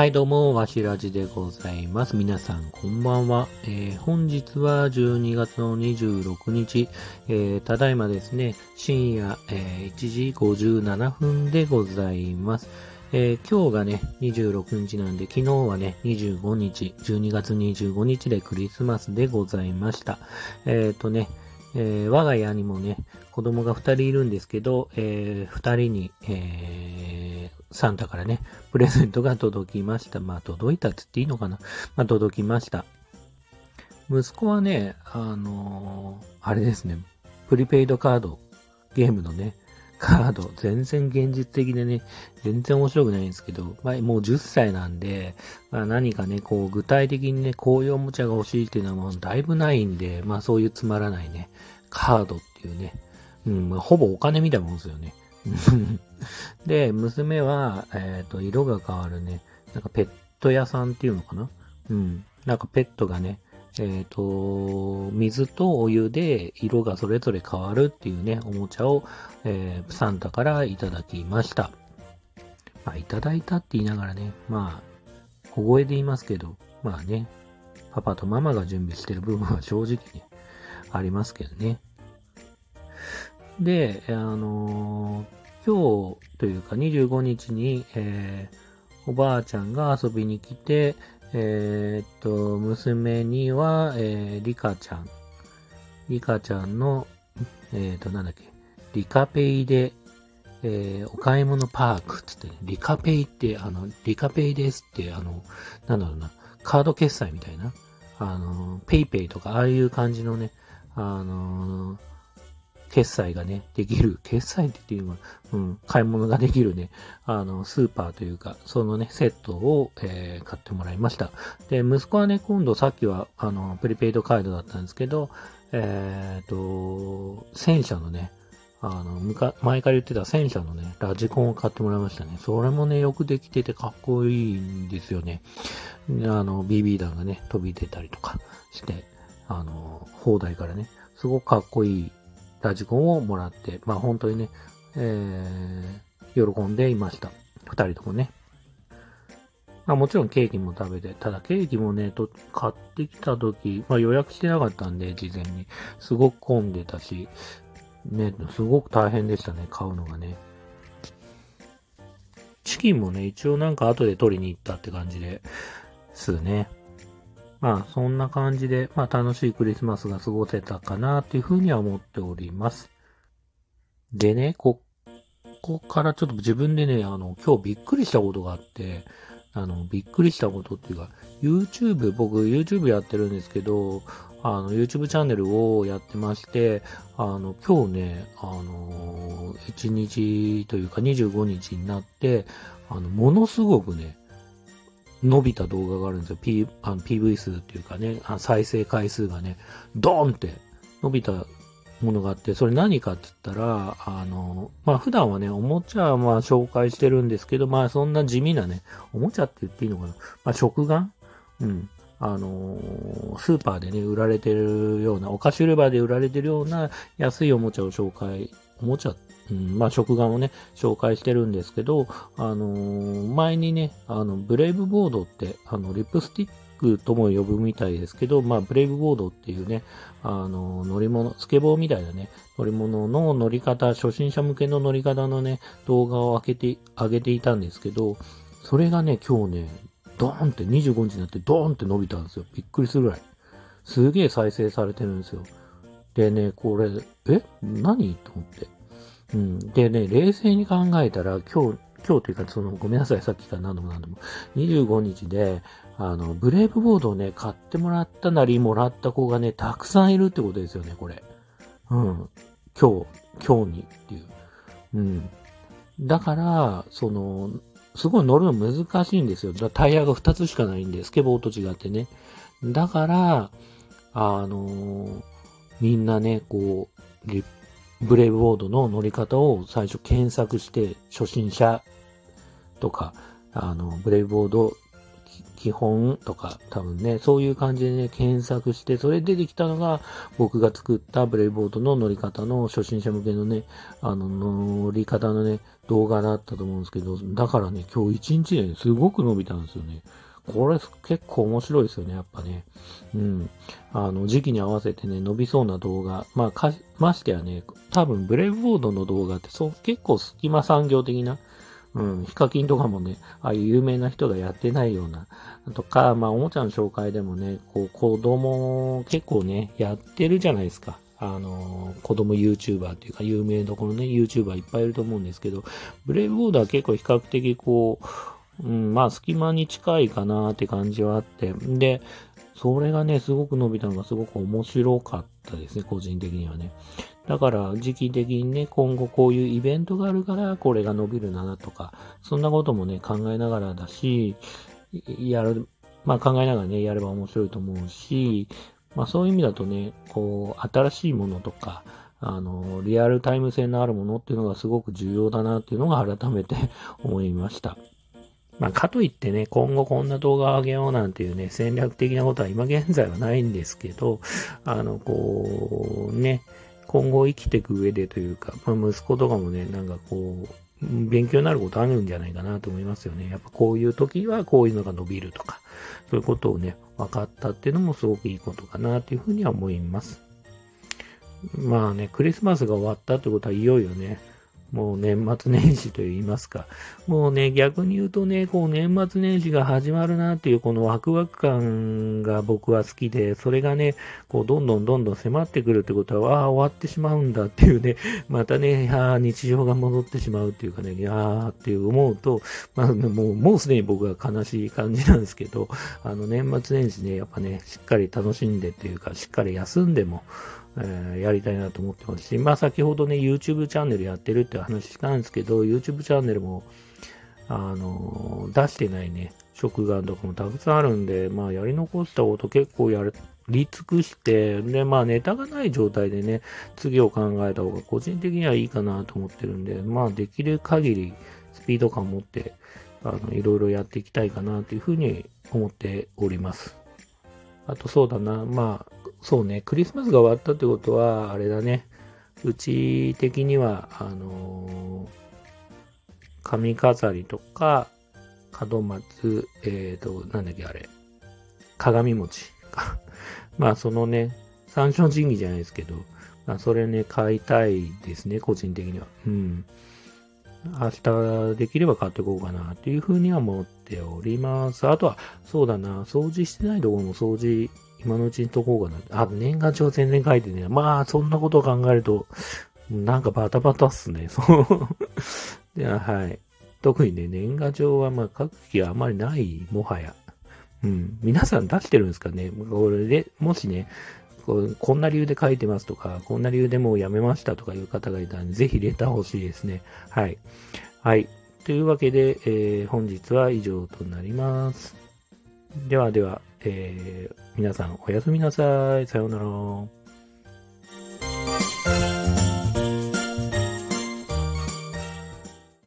はい、どうも、わしらじでございます。皆さん、こんばんは。えー本日は12月の26日、えーただいまですね、深夜、えー1時57分でございます。えー今日がね、26日なんで、昨日はね、25日、12月25日でクリスマスでございました。えっ、とね、え我が家にもね、子供が2人いるんですけど、え2人に、えサンタからね、プレゼントが届きました。まあ、届いたって言っていいのかなまあ、届きました。息子はね、あのーあれですね、プリペイドカード、ゲームのね、カード、全然現実的でね、全然面白くないんですけど、まあ、もう10歳なんで、まあ、何かね、こう、具体的にね、こういうおもちゃが欲しいっていうのはもうだいぶないんで、まあ、そういうつまらないね、カードっていうね、うん、まあ、ほぼお金みたいなもんですよね。で、娘は、えっ、と、色が変わるね、なんかペット屋さんっていうのかな？うん。なんかペットがね、えっ、と、水とお湯で色がそれぞれ変わるっていうね、おもちゃを、えーサンタからいただきました。まあ、いただいたって言いながらね、まあ、小声で言いますけど、まあね、パパとママが準備してる部分は正直ね、ありますけどね。で、あのー今日というか25日に、えーおばあちゃんが遊びに来て、えーっと、娘には、えー、リカちゃん。リカちゃんの、えーっと、なんだっけ、リカペイで、えーお買い物パークっつってね、リカペイって、あの、リカペイですって、あの、なんだろうな、カード決済みたいな、あの、 PayPay とか、ああいう感じのね、あの決済がね、できる、決済って言っていうのは、うん、買い物ができるね、あの、スーパーというか、そのね、セットを、えー買ってもらいました。で、息子はね、今度さっきは、あの、プリペイドカードだったんですけど、えっ、と、戦車のね、あの、むか、前から言ってた戦車のね、ラジコンを買ってもらいましたね。それもね、よくできててかっこいいんですよね。あの、BB 弾がね、飛び出たりとかして、あの、砲台からね、すごくかっこいいラジコンをもらって、まあ本当にね、えー、喜んでいました。二人ともね。まあもちろんケーキも食べて、ただケーキもね、と買ってきた時、まあ予約してなかったんで、事前に。すごく混んでたし、ね、すごく大変でしたね、買うのがね。チキンもね、一応なんか後で取りに行ったって感じですね。まあ、そんな感じで、まあ、楽しいクリスマスが過ごせたかなっていうふうには思っております。でね、ここからちょっと自分でね、あの、今日びっくりしたことがあって、あの、びっくりしたことっていうか、YouTube、僕 YouTube やってるんですけど、あの、YouTube チャンネルをやってまして、あの、今日ね、あの、1日というか25日になって、あの、ものすごくね、伸びた動画があるんですよ。P、あの PV 数っていうかね、再生回数がね、ドーンって伸びたものがあって、それ何かって言ったら、あの、まあ普段はね、おもちゃはまあ紹介してるんですけど、まあそんな地味なね、おもちゃって言っていいのかな。まあ食玩うん。あのースーパーでね、売られてるような、お菓子売り場で売られてるような安いおもちゃを紹介、おもちゃ、うん、まあ食玩をね、紹介してるんですけど、あのー前にね、あの、ブレイブボードって、あの、リップスティックとも呼ぶみたいですけど、まあ、ブレイブボードっていうね、あの、乗り物、スケボーみたいなね、乗り物の乗り方、初心者向けの乗り方のね、動画を開けて、上げていたんですけど、それがね、今日ね、ドーンって25日になってドーンって伸びたんですよ。びっくりするぐらい。すげえ再生されてるんですよ。でね、これ、え？何？と思って。うん。でね、冷静に考えたら、今日、今日というか、その、ごめんなさい、さっきから何度も何度も。25日で、あの、ブレイブボードをね、買ってもらったなり、もらった子がね、たくさんいるってことですよね、これ。うん。今日、今日にっていう。うん。だから、その、すごい乗るの難しいんですよ。タイヤが2つしかないんで、スケボーと違ってね。だから、あのみんなね、こう、ブレイブボードの乗り方を最初検索して、初心者とか、あの、ブレイブボード基本とか、多分ね、そういう感じでね、検索して、それ出てきたのが、僕が作ったブレイブボードの乗り方の初心者向けのね、あの、乗り方のね、動画だったと思うんですけど、だからね、今日一日で、すごく伸びたんですよね。これ結構面白いですよね、やっぱね。うん。あの、時期に合わせてね、伸びそうな動画。まあ、か、ましてやね、多分ブレイブボードの動画ってそう、結構隙間産業的な、うん、ヒカキンとかもね、ああいう有名な人がやってないような、とか、まあ、おもちゃの紹介でもね、こう、子供、結構ね、やってるじゃないですか。あの、子供 YouTuber っていうか、有名どころね、YouTuber いっぱいいると思うんですけど、ブレイブボードは結構比較的こう、うん、まあ、隙間に近いかなって感じはあって、で、それがね、すごく伸びたのがすごく面白かったですね、個人的にはね。だから、時期的にね、今後こういうイベントがあるから、これが伸びるなとか、そんなこともね、考えながらだし、やる、まあ考えながらね、やれば面白いと思うし、まあそういう意味だとね、こう、新しいものとか、あの、リアルタイム性のあるものっていうのがすごく重要だなっていうのが改めて 思いました。まあ、かといってね、今後こんな動画を上げようなんていうね、戦略的なことは今現在はないんですけど、あの、こう、ね、今後生きていく上でというか、まあ、息子とかもね、なんかこう、勉強になることあるんじゃないかなと思いますよね。やっぱこういう時はこういうのが伸びるとか、そういうことをね、分かったっていうのもすごくいいことかなというふうには思います。まあね、クリスマスが終わったってことはいよいよね、もう年末年始と言いますか。もうね、逆に言うとね、こう年末年始が始まるなっていうこのワクワク感が僕は好きで、それがね、こうどんどんどんどん迫ってくるってことは、ああ、終わってしまうんだっていうね、またね、ああ、日常が戻ってしまうっていうかね、いやーっていう思うと、まあもう、もうすでに僕は悲しい感じなんですけど、あの年末年始ね、やっぱね、しっかり楽しんでっていうか、しっかり休んでも、えー、やりたいなと思ってますし、まあ先ほどね、YouTube チャンネルやってるって話したんですけど、YouTube チャンネルも、あのー、出してないね、食玩とかもたくさんあるんで、まあやり残したこと結構やり尽くして、で、まあネタがない状態でね、次を考えた方が個人的にはいいかなと思ってるんで、まあできる限りスピード感を持って、あの、いろいろやっていきたいかなというふうに思っております。あとそうだな、まあ、そうね、クリスマスが終わったってことは、あれだね、うち的には、あのー、髪飾りとか、門松、えっ、ー、と、なんだっけあれ、鏡餅か。まあ、そのね、三種の神器じゃないですけど、まあ、それね、買いたいですね、個人的には。うん。明日できれば買っていこうかなっていうふうには思っております。あとは、そうだな、掃除してないところも掃除今のうちにとこうかな。あ、年賀状全然書いてね。まあ、そんなことを考えると、なんかバタバタっすね。そう。いや、はい。特にね、年賀状はまあ書く気はあまりない、もはや。うん。皆さん出してるんですかねこれで、もしね、こんな理由で書いてますとか、こんな理由でもうやめましたとかいう方がいたら、ぜひレター欲しいですね。はい。はい。というわけで、えー、本日は以上となります。ではでは、えー、皆さんおやすみなさい。さようなら。